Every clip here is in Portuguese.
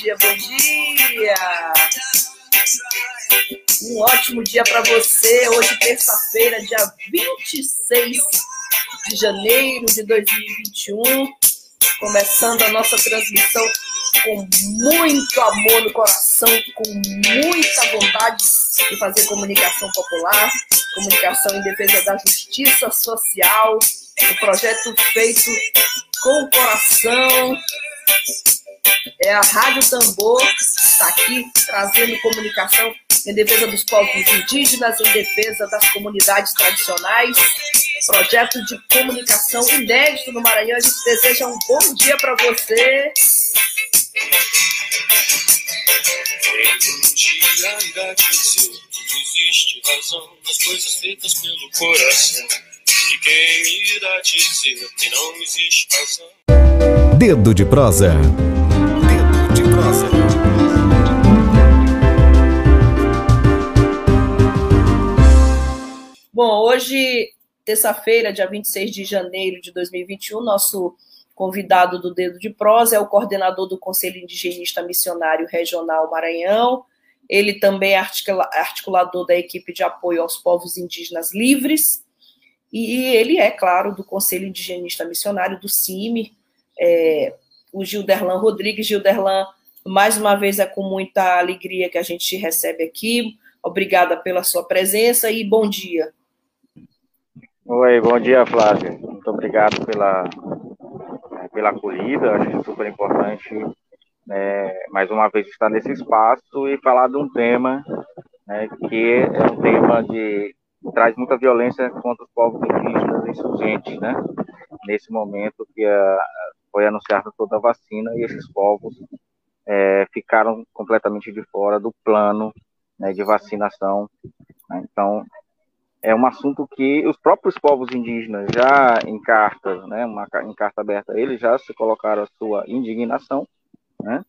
Dia, bom dia. Um ótimo dia para você. Hoje, terça-feira, dia 26 de janeiro de 2021. Começando a nossa transmissão com muito amor no coração, com muita vontade de fazer comunicação popular, comunicação em defesa da justiça social, um projeto feito com o coração. É a Rádio Tambor, está aqui trazendo comunicação em defesa dos povos indígenas, em defesa das comunidades tradicionais. Projeto de comunicação inédito no Maranhão. A gente deseja um bom dia para você. Dia irá dizer que existe razão nas coisas feitas pelo coração. E quem irá dizer que não existe razão? Dedo de prosa. Bom, hoje, terça-feira, dia 26 de janeiro de 2021, nosso convidado do Dedo de Prosa é o coordenador do Conselho Indigenista Missionário Regional Maranhão. Ele também é articulador da equipe de apoio aos povos indígenas livres. E ele é, claro, do Conselho Indigenista Missionário, do CIMI, é, o Gilderlan Rodrigues. Gilderlan, mais uma vez é com muita alegria que a gente te recebe aqui. Obrigada pela sua presença e bom dia. Oi, bom dia, Flávia. Muito obrigado pela, pela acolhida. Acho super importante, né, mais uma vez, estar nesse espaço e falar de um tema né, que é um tema de traz muita violência contra os povos indígenas insurgentes, né? Nesse momento que a, foi anunciada toda a vacina e esses povos é, ficaram completamente de fora do plano né, de vacinação. Né? Então, é um assunto que os próprios povos indígenas já em carta, né, uma, em carta aberta, eles já se colocaram a sua indignação, né,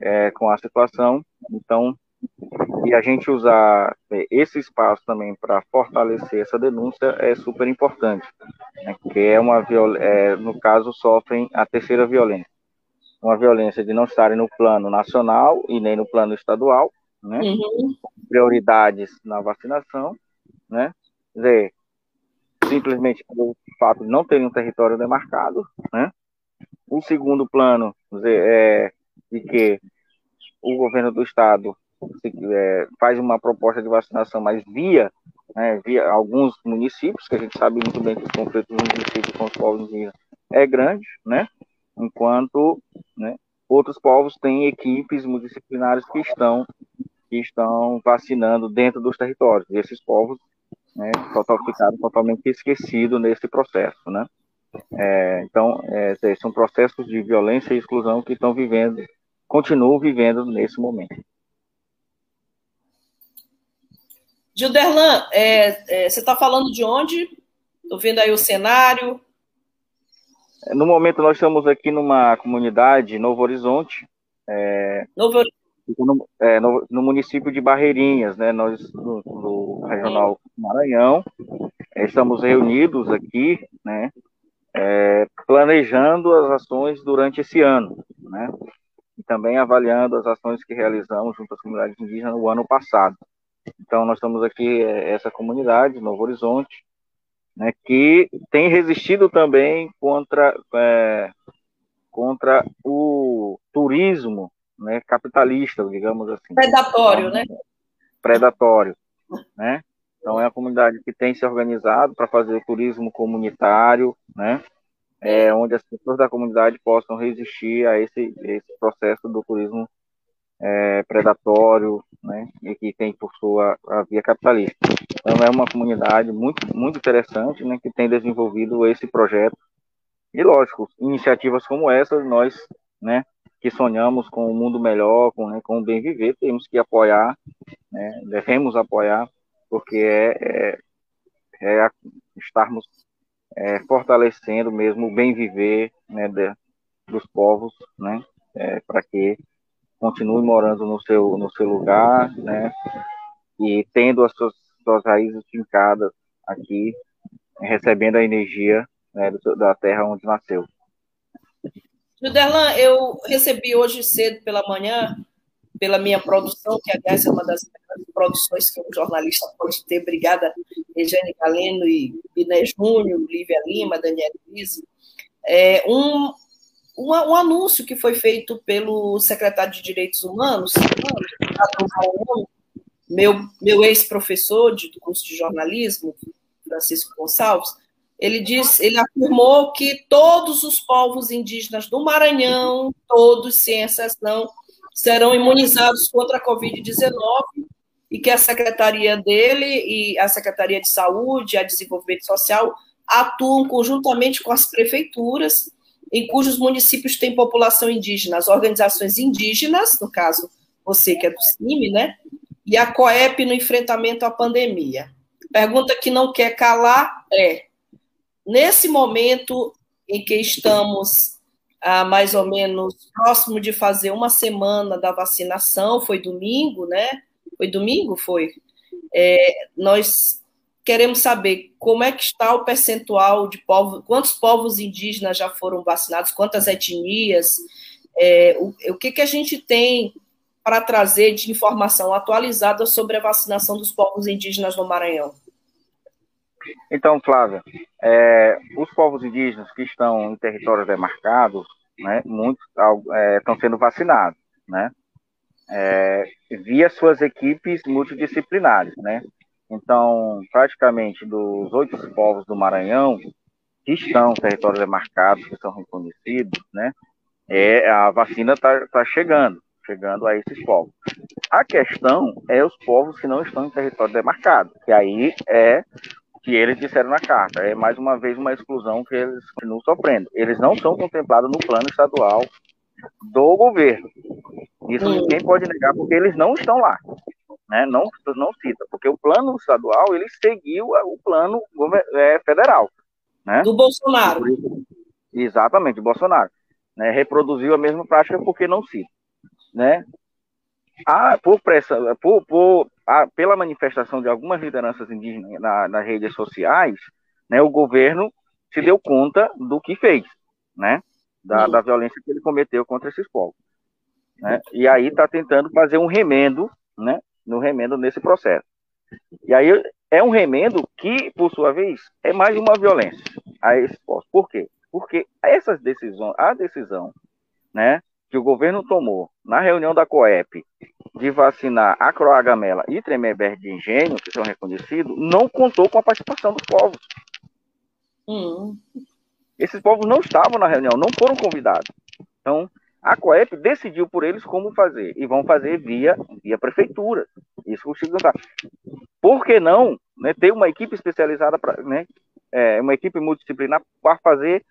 é, com a situação. Então, e a gente usar é, esse espaço também para fortalecer essa denúncia é super importante, né, que é uma é, no caso sofrem a terceira violência, uma violência de não estarem no plano nacional e nem no plano estadual, né, uhum. prioridades na vacinação, né, dizer, simplesmente pelo fato de não terem um território demarcado, né? O segundo plano dizer, é de que o governo do estado se, é, faz uma proposta de vacinação, mas via, né, via alguns municípios, que a gente sabe muito bem que os conflitos dos municípios com os povos indígenas é grande, né? Enquanto né, outros povos têm equipes multidisciplinares que estão que estão vacinando dentro dos territórios. E esses povos né, total, ficaram totalmente esquecidos nesse processo, né? É, então, é, são processos de violência e exclusão que estão vivendo, continuam vivendo nesse momento. Gilderlan, é, é, você está falando de onde? Estou vendo aí o cenário. No momento, nós estamos aqui numa comunidade, Novo Horizonte. É, Novo Horizonte no, é, no, no, município de Barreirinhas, né? Nós, no, no Regional Maranhão, é, estamos reunidos aqui, né? É, planejando as ações durante esse ano, né? E também avaliando as ações que realizamos junto às comunidades indígenas no ano passado. Então, nós estamos aqui, é, essa comunidade, Novo Horizonte, né, que tem resistido também contra, é, contra o turismo né, capitalista, digamos assim. Predatório, né? Predatório, né? Então é a comunidade que tem se organizado para fazer turismo comunitário, né? É, onde as pessoas da comunidade possam resistir a esse, esse processo do turismo é, predatório, né? E que tem por sua a via capitalista. Então é uma comunidade muito muito interessante, né? Que tem desenvolvido esse projeto E lógico, iniciativas como essa, nós, né, que sonhamos com um mundo melhor, com, né, com o bem viver, temos que apoiar, né, devemos apoiar, porque é, é, é estarmos é, fortalecendo mesmo o bem viver né, de, dos povos, né, é, para que continue morando no seu, no seu lugar, né, e tendo as suas, suas raízes fincadas aqui, recebendo a energia né, da terra onde nasceu. Juderlan, eu recebi hoje cedo pela manhã, pela minha produção, que aliás é uma das produções que um jornalista pode ter, obrigada, Regiane Galeno e Biné Júnior, Lívia Lima, Daniela Lise, é, um, um, um, anúncio que foi feito pelo secretário de Direitos Humanos, meu, meu ex-professor do curso de jornalismo, Francisco Gonçalves, ele diz, ele afirmou que todos os povos indígenas do Maranhão, todos sem exceção, serão imunizados contra a Covid-19 e que a secretaria dele e a Secretaria de Saúde, a Desenvolvimento Social atuam conjuntamente com as prefeituras em cujos municípios tem população indígena, as organizações indígenas, no caso você que é do CIMI, né? E a COEP no enfrentamento à pandemia. Pergunta que não quer calar é: nesse momento em que estamos ah, mais ou menos próximo de fazer uma semana da vacinação, foi domingo, né? Foi domingo? Foi. É, nós queremos saber como é que está o percentual de povos, quantos povos indígenas já foram vacinados, quantas etnias, é, o, o que, que a gente tem para trazer de informação atualizada sobre a vacinação dos povos indígenas no Maranhão. Então, Flávia, é, os povos indígenas que estão em territórios demarcados, né, muitos é, estão sendo vacinados, né, é, via suas equipes multidisciplinares, né. Então, praticamente dos oito povos do Maranhão que estão em territórios demarcados, que são reconhecidos, né, é, a vacina está tá chegando, chegando a esses povos. A questão é os povos que não estão em território demarcado, que aí é que eles disseram na carta. É mais uma vez uma exclusão que eles continuam sofrendo. Eles não são contemplados no plano estadual do governo. Isso hum. ninguém pode negar, porque eles não estão lá. Né? Não, não cita, porque o plano estadual ele seguiu o plano é, federal. Né? Do Bolsonaro. Exatamente, do Bolsonaro. Né? Reproduziu a mesma prática porque não cita. Né? Ah, por pressa, por, por a, pela manifestação de algumas lideranças indígenas na, nas redes sociais, né, o governo se deu conta do que fez, né, da, da violência que ele cometeu contra esses povos. Né, e aí está tentando fazer um remendo, né, no remendo nesse processo. E aí é um remendo que, por sua vez, é mais uma violência a esses povos. Por quê? Porque essas decisões, a decisão, né, que o governo tomou na reunião da COEP de vacinar a croagamela e Tremembé de engenho, que são reconhecidos, não contou com a participação dos povos. Hum. Esses povos não estavam na reunião, não foram convidados. Então, a COEP decidiu por eles como fazer, e vão fazer via, via prefeitura. Isso que o Chico tá. Por que não né, ter uma equipe especializada, pra, né, é, uma equipe multidisciplinar para fazer,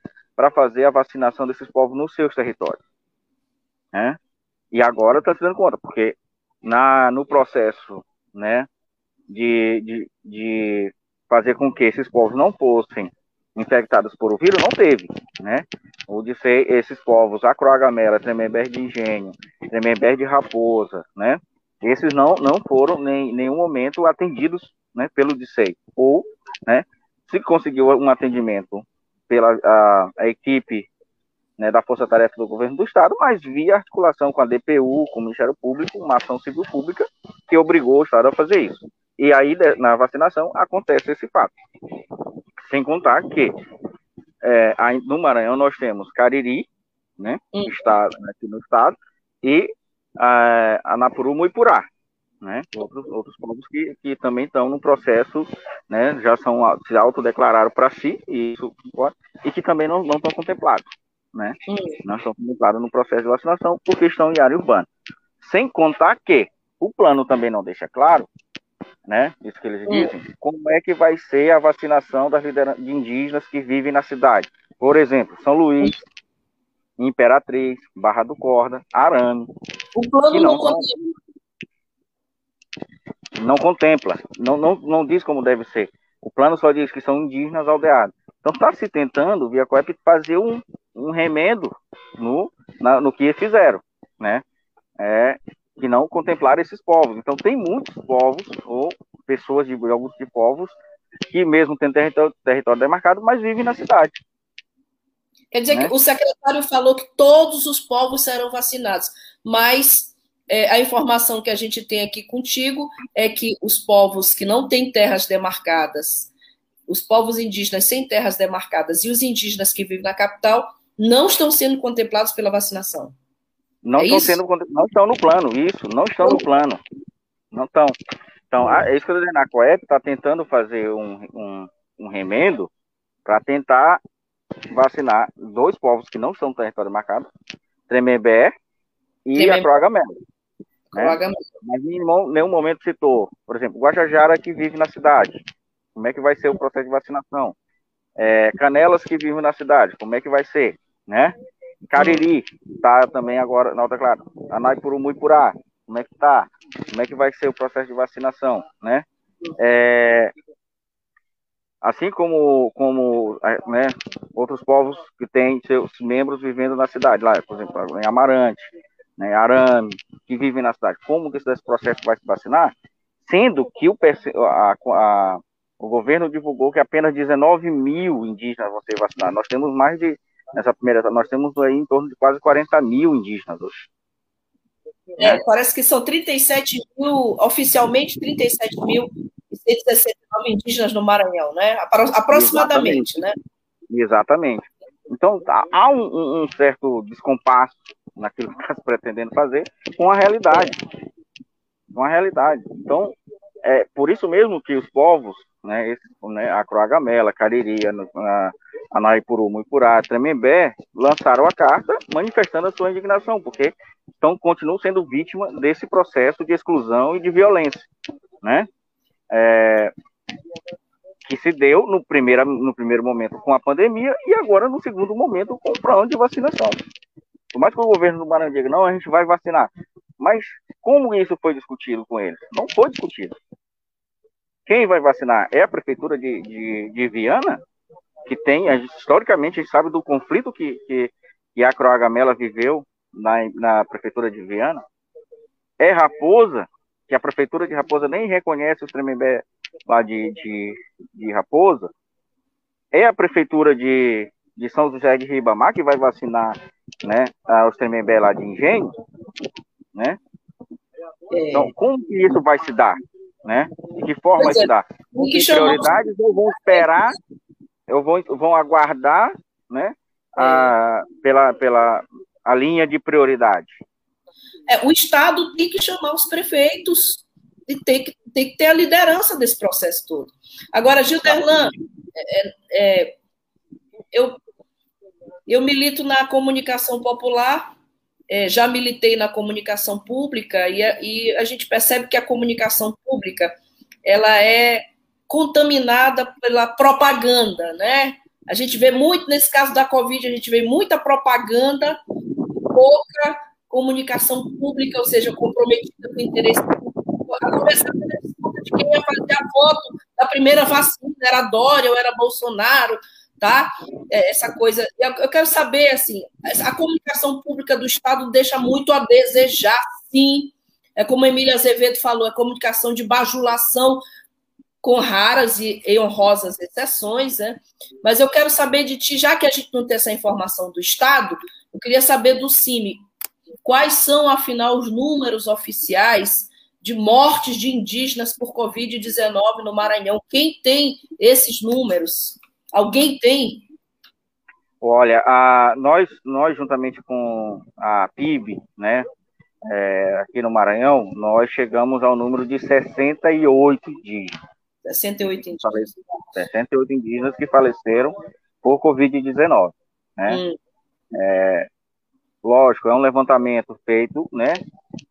fazer a vacinação desses povos nos seus territórios? Né? E agora está se dando conta, porque na, no processo né, de, de, de fazer com que esses povos não fossem infectados por o vírus, não teve, né? O de ser esses povos, acroagamela, tremembé de engenho, tremembé de raposa, né? Esses não, não foram em nenhum momento atendidos né, pelo DICEI. Ou, né, se conseguiu um atendimento pela a, a equipe né, da Força Tarefa do Governo do Estado, mas via articulação com a DPU, com o Ministério Público, uma ação civil pública que obrigou o Estado a fazer isso. E aí, na vacinação, acontece esse fato. Sem contar que é, no Maranhão nós temos Cariri, né, hum. está aqui no estado, e a Anapuru Muipurá, né, outros, outros povos que, que também estão no processo, né, já são, se autodeclararam para si, e, isso, e que também não, não estão contemplados né? Não estão contemplados no processo de vacinação porque estão em área urbana. Sem contar que o plano também não deixa claro né? Isso que eles dizem. Como é que vai ser a vacinação das de indígenas que vivem na cidade? Por exemplo, São Luís, Imperatriz, Barra do Corda, Arame. O plano não, não contempla. Não contempla, não, não, não diz como deve ser. O plano só diz que são indígenas aldeados. Então está se tentando, via COEP, fazer um, um remendo no, na, no que fizeram, né? É, que não contemplaram esses povos. Então tem muitos povos, ou pessoas de alguns de povos, que mesmo têm território, território demarcado, mas vivem na cidade. Quer dizer né? que o secretário falou que todos os povos serão vacinados, mas é, a informação que a gente tem aqui contigo é que os povos que não têm terras demarcadas, os povos indígenas sem terras demarcadas e os indígenas que vivem na capital não estão sendo contemplados pela vacinação. Não é estão sendo não estão no plano, isso, não estão no plano. Não estão. Então, é isso que eu estou dizendo, a COEP está tentando fazer um, um, um remendo para tentar vacinar dois povos que não são território marcado, Tremembé e Tremembé. a Croagamela. Né? Mas em nenhum momento citou, por exemplo, Guajajara que vive na cidade. Como é que vai ser o processo de vacinação? É, Canelas que vivem na cidade, como é que vai ser? Né? Cariri, tá também agora na outra clara. Anaipuru, Muipurá, como é que tá? Como é que vai ser o processo de vacinação, né? É, assim como, como né, outros povos que têm seus membros vivendo na cidade, lá, por exemplo, em Amarante, né, Arame, que vivem na cidade. Como que esse processo vai se vacinar? Sendo que o, a, a, o governo divulgou que apenas 19 mil indígenas vão ser vacinados. Nós temos mais de, nessa primeira, nós temos aí em torno de quase 40 mil indígenas hoje. É, parece que são 37 mil, oficialmente 37 mil 169 indígenas no Maranhão, né? Aproximadamente, Exatamente. né? Exatamente. Então, há um, um, certo descompasso naquilo que está se pretendendo fazer com a realidade. Com a realidade. Então, é por isso mesmo que os povos, né, esse, né a Croagamela, Cariri, a, Anaipuru, Muipurá, Tremembé, lançaram a carta manifestando a sua indignação, porque estão, continuam sendo vítimas desse processo de exclusão e de violência, né? é, que se deu no primeiro, no primeiro momento com a pandemia e agora no segundo momento com o plano de vacinação. Por mais que o governo do Maranhão diga, não, a gente vai vacinar. Mas como isso foi discutido com eles? Não foi discutido. Quem vai vacinar é a prefeitura de, de, de Viana, que tem, historicamente, a gente sabe do conflito que, que, que a Croagamela viveu na, na prefeitura de Viana. É Raposa, que a prefeitura de Raposa nem reconhece os Tremembé lá de, de, de Raposa, é a prefeitura de, de São José de Ribamar que vai vacinar né, os Tremembé lá de Engenho, né? É. Então, como que isso vai se dar? Né? De que forma se é. dar? Com que prioridades ou vão esperar, ou vão, vão aguardar né, a, é. pela, pela a linha de prioridade? É, o Estado tem que chamar os prefeitos e tem que, tem que ter a liderança desse processo todo. Agora, Gilderlan, é, é, eu, eu milito na comunicação popular, é, já militei na comunicação pública e a, e a gente percebe que a comunicação pública ela é contaminada pela propaganda, né? A gente vê muito, nesse caso da Covid, a gente vê muita propaganda, pouca comunicação pública, ou seja, comprometida com o interesse público, a começar pela de quem ia fazer a foto da primeira vacina, era Dória ou era Bolsonaro, tá? É, essa coisa. Eu quero saber, assim, a comunicação pública do Estado deixa muito a desejar, sim. É como a Emília Azevedo falou, é comunicação de bajulação, com raras e, honrosas exceções, né? Mas eu quero saber de ti, já que a gente não tem essa informação do Estado, eu queria saber do CIMI, Quais são, afinal, os números oficiais de mortes de indígenas por Covid-19 no Maranhão? Quem tem esses números? Alguém tem? Olha, a, nós, nós, juntamente com a PIB, né, é, aqui no Maranhão, nós chegamos ao número de 68 indígenas. 68 indígenas. 68 indígenas que faleceram por Covid-19. Né? Hum. É, Lógico, é um levantamento feito, né,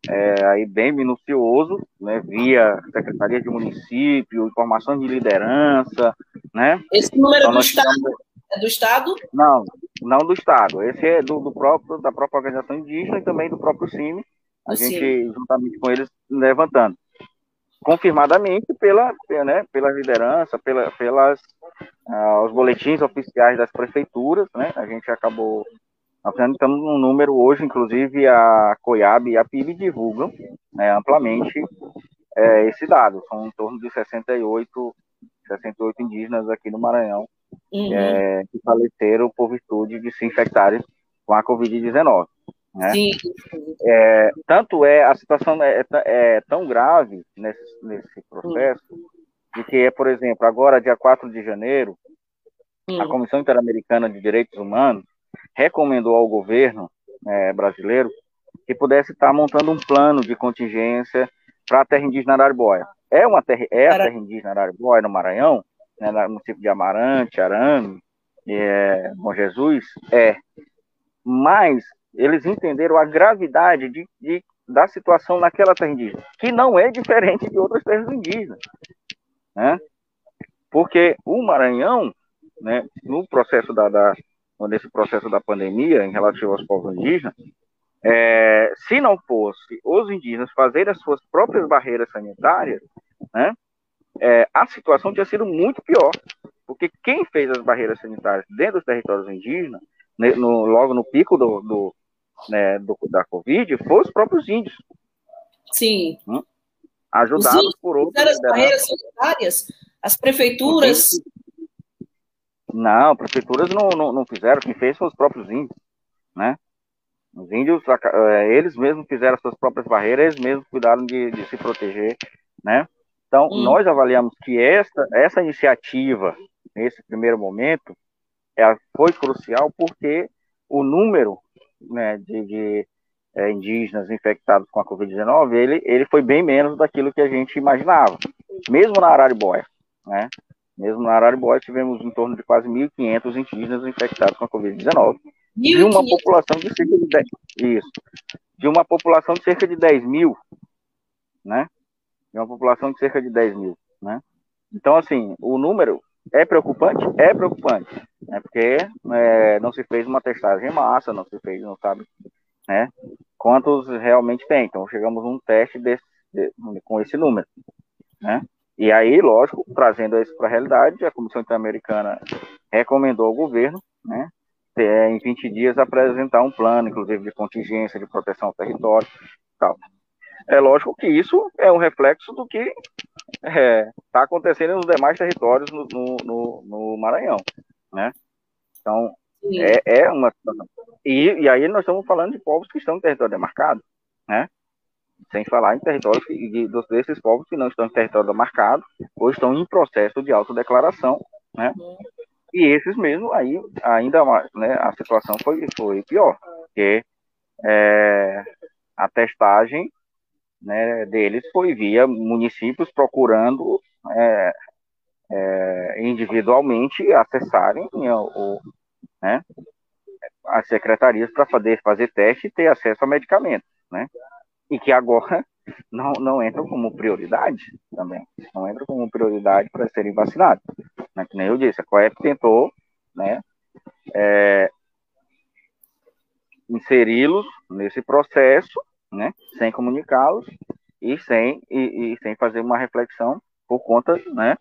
é, aí bem minucioso, né, via Secretaria de Município, informações de liderança, né? Esse número então, é do Estado? Tivemos... É do Estado? Não, não do Estado. Esse é do, do próprio, da própria organização indígena e também do próprio CIMI, a gente, juntamente com eles, levantando. Confirmadamente pela, né, pela liderança, pela, pelas uh, os boletins oficiais das prefeituras, né? A gente acabou apresentando um número hoje, inclusive a COIAB e a PIB divulgam né, amplamente é, esse dado. São em torno de 68, 68 indígenas aqui no Maranhão uhum. é, que faleceram por virtude de se infectarem com a Covid-19. Né? Sim. É, tanto é, a situação é, é, é tão grave nesse, nesse processo, uhum. de que, por exemplo, agora, dia 4 de janeiro, uhum. a Comissão Interamericana de Direitos Humanos recomendou ao governo é, brasileiro que pudesse estar montando um plano de contingência para a terra indígena Araribóia. É uma terra, é a terra indígena Araribóia no Maranhão, né, no município de Amarante, Arame, é, Bom Jesus, é. Mas eles entenderam a gravidade de, de, da situação naquela terra indígena, que não é diferente de outras terras indígenas. Né? Porque o Maranhão, né, no processo da, da, nesse processo da pandemia, em relativo aos povos indígenas, é, se não fosse os indígenas fazerem as suas próprias barreiras sanitárias, né, é, a situação tinha sido muito pior. Porque quem fez as barreiras sanitárias dentro dos territórios indígenas, né, no, logo no pico do, do, né, do, da Covid, foram os próprios índios. Sim. Hum? Ajudados por outros. As barreiras sanitárias, as prefeituras não, prefeituras não, não, não fizeram, quem fez foram os próprios índios, né? Os índios, é, eles mesmos fizeram as suas próprias barreiras, eles mesmos cuidaram de, de se proteger, né? Então, hum. nós avaliamos que essa, essa iniciativa, nesse primeiro momento, ela foi crucial porque o número né, de, de é, indígenas infectados com a Covid-19, ele, ele foi bem menos daquilo que a gente imaginava, mesmo na Araribóia, né? Mesmo na Araribóia, tivemos em torno de quase 1.500 indígenas infectados com a Covid-19. De uma população de cerca de 10, isso, de uma população de cerca de 10 mil, né? De uma população de cerca de 10 mil, né? Então, assim, o número é preocupante? É preocupante, né? Porque é, não se fez uma testagem em massa, não se fez, não sabe, né? Quantos realmente tem. Então, chegamos a um teste desse, de, com esse número, né? E aí, lógico, trazendo isso para a realidade, a Comissão Interamericana recomendou ao governo, né, é, em 20 dias, apresentar um plano, inclusive de contingência, de proteção ao território tal. É lógico que isso é um reflexo do que está é, tá acontecendo nos demais territórios no, no, no Maranhão, né? Então, é, é, uma e, e aí nós estamos falando de povos que estão no território demarcado, né? Sem falar em territórios de, desses povos que não estão em território demarcado ou estão em processo de autodeclaração, né? E esses mesmo aí ainda mais, né? A situação foi, foi pior, porque é, a testagem né, deles foi via municípios procurando é, é, individualmente acessarem o, né, as secretarias para fazer, fazer teste e ter acesso a medicamentos, né? E que agora não, não entram como prioridade também. Não entram como prioridade para serem vacinados. Né? Que nem eu disse, a COEP tentou né, é, inseri-los nesse processo, né, sem comunicá-los e sem, e, e, sem fazer uma reflexão por conta né,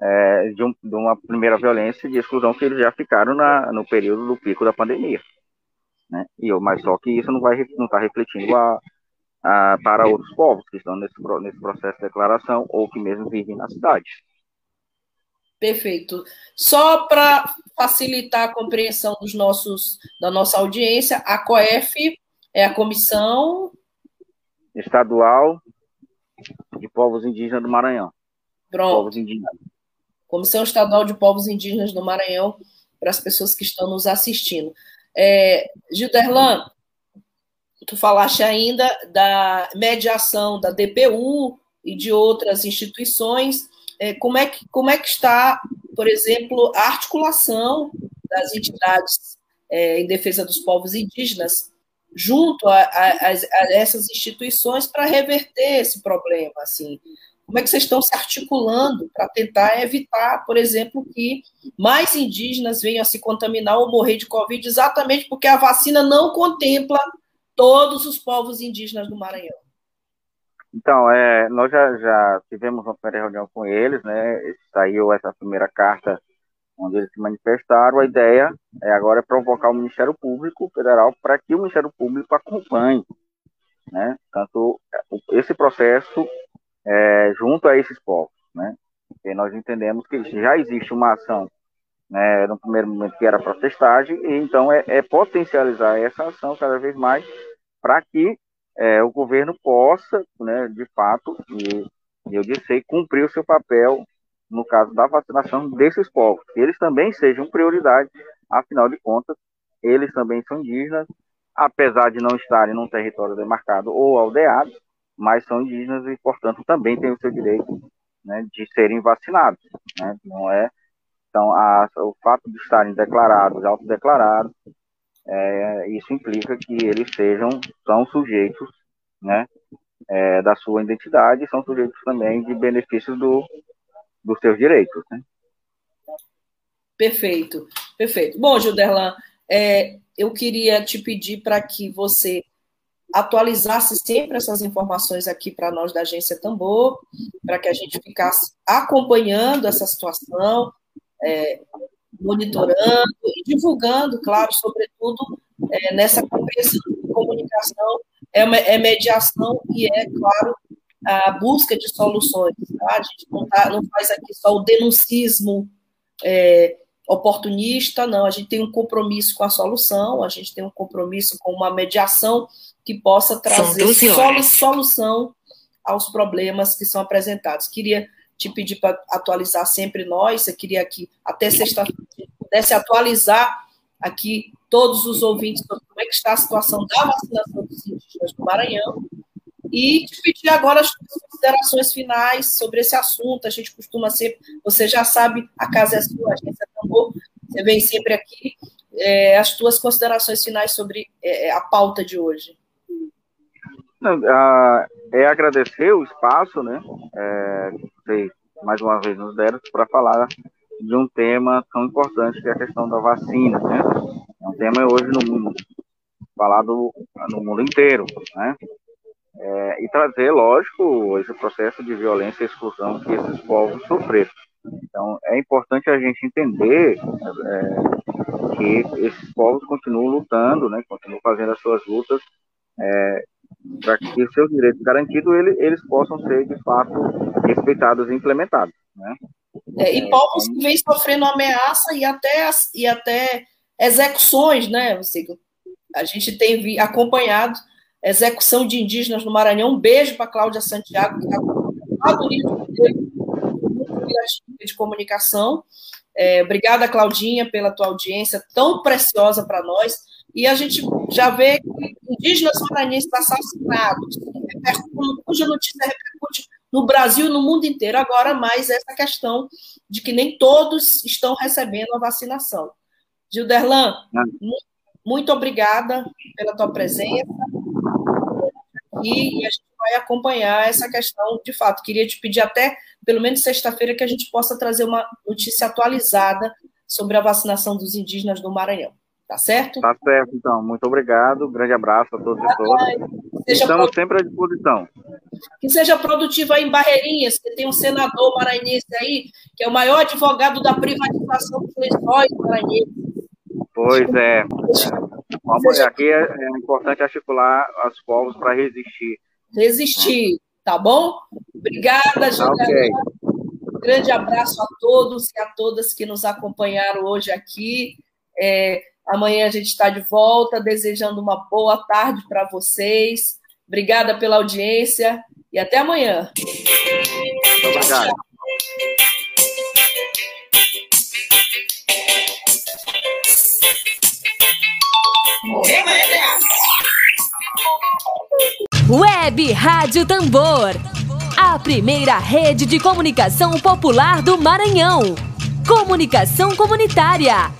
é, de, um, de, uma primeira violência de exclusão que eles já ficaram na, no período do pico da pandemia. Né? E eu, mas só que isso não vai não está refletindo a, ah, para outros povos que estão nesse, nesse processo de declaração ou que mesmo vivem na cidade. Perfeito. Só para facilitar a compreensão dos nossos, da nossa audiência, a COEF é a Comissão Estadual de Povos Indígenas do Maranhão. Pronto. Povos indígenas. Comissão Estadual de Povos Indígenas do Maranhão, para as pessoas que estão nos assistindo. É, Gilderlan, tu falaste ainda da mediação da DPU e de outras instituições. É, como, é que, como é que está, por exemplo, a articulação das entidades é, em defesa dos povos indígenas junto a, a, a essas instituições para reverter esse problema, assim. Como é que vocês estão se articulando para tentar evitar, por exemplo, que mais indígenas venham a se contaminar ou morrer de Covid, exatamente porque a vacina não contempla todos os povos indígenas do Maranhão? Então, é, nós já, já tivemos uma primeira reunião com eles, né? Saiu essa primeira carta onde eles se manifestaram. A ideia é agora provocar o Ministério Público Federal para que o Ministério Público acompanhe, né? Tanto esse processo é, junto a esses povos, né? E nós entendemos que já existe uma ação, né? No primeiro momento que era protestagem, e então é, é potencializar essa ação cada vez mais para que é, o governo possa, né, de fato, e, eu disse, cumprir o seu papel no caso da vacinação desses povos, eles também sejam prioridade, afinal de contas, eles também são indígenas, apesar de não estarem num território demarcado ou aldeado, mas são indígenas e, portanto, também têm o seu direito né, de serem vacinados. Né? Não é, então, a, o fato de estarem declarados, autodeclarados, é, isso implica que eles sejam, são sujeitos, né, é, da sua identidade, são sujeitos também de benefícios do, dos seus direitos, né? Perfeito, perfeito. Bom, Gilderlan, é, eu queria te pedir para que você atualizasse sempre essas informações aqui para nós da Agência Tambor, para que a gente ficasse acompanhando essa situação, é, monitorando e divulgando, claro, sobretudo é, nessa compreensão de comunicação, é, uma, é mediação e é, claro, a busca de soluções. Tá? A gente não, tá, não faz aqui só o denuncismo é, oportunista, não. A gente tem um compromisso com a solução, a gente tem um compromisso com uma mediação que possa trazer solu solução aos problemas que são apresentados. Queria te pedir para atualizar sempre nós, eu queria que até sexta-feira pudesse atualizar aqui todos os ouvintes sobre como é que está a situação da vacinação dos indígenas do Maranhão e te pedir agora as considerações finais sobre esse assunto. A gente costuma sempre, você já sabe, a casa é sua, a agência é tambor, você vem sempre aqui. É, as tuas considerações finais sobre é, a pauta de hoje. é agradecer o espaço, né? É, mais uma vez nos deram para falar de um tema tão importante que é a questão da vacina, né? É um tema hoje no mundo falado no mundo inteiro, né? É, e trazer, lógico, esse processo de violência e exclusão que esses povos sofreram. Então, é importante a gente entender é, que esses povos continuam lutando, né, continuam fazendo as suas lutas é, para que seus direitos garantidos eles, eles possam ser, de fato, respeitados e implementados. Né? É, e povos que vêm sofrendo ameaça e até, e até execuções, né? Você, a gente tem acompanhado execução de indígenas no Maranhão. Um beijo para Cláudia Santiago, que está de Comunicação. É, obrigada, Claudinha, pela tua audiência tão preciosa para nós. E a gente já vê indígenas maranhenses assassinados, cuja notícia repercute no Brasil e no mundo inteiro. Agora, mais essa questão de que nem todos estão recebendo a vacinação. Gilderlan, muito obrigada pela tua presença. E a gente vai acompanhar essa questão de fato. Queria te pedir até, pelo menos sexta-feira, que a gente possa trazer uma notícia atualizada sobre a vacinação dos indígenas do Maranhão. Tá certo? Tá certo, então. Muito obrigado. Grande abraço a todos e todas. Estamos sempre à disposição. Que seja produtivo aí em Barreirinhas, que tem um senador maranhense aí, que é o maior advogado da privatização dos lençóis maranhenses. Pois é. Vamos, seja... Aqui é, é, importante articular os povos para resistir. Resistir, tá bom? Obrigada, Juliana. Okay. Um grande abraço a todos e a todas que nos acompanharam hoje aqui. É, Amanhã a gente está de volta, desejando uma boa tarde para vocês. Obrigada pela audiência e até amanhã. Obrigado. Web Rádio Tambor. A primeira rede de comunicação popular do Maranhão. Comunicação comunitária.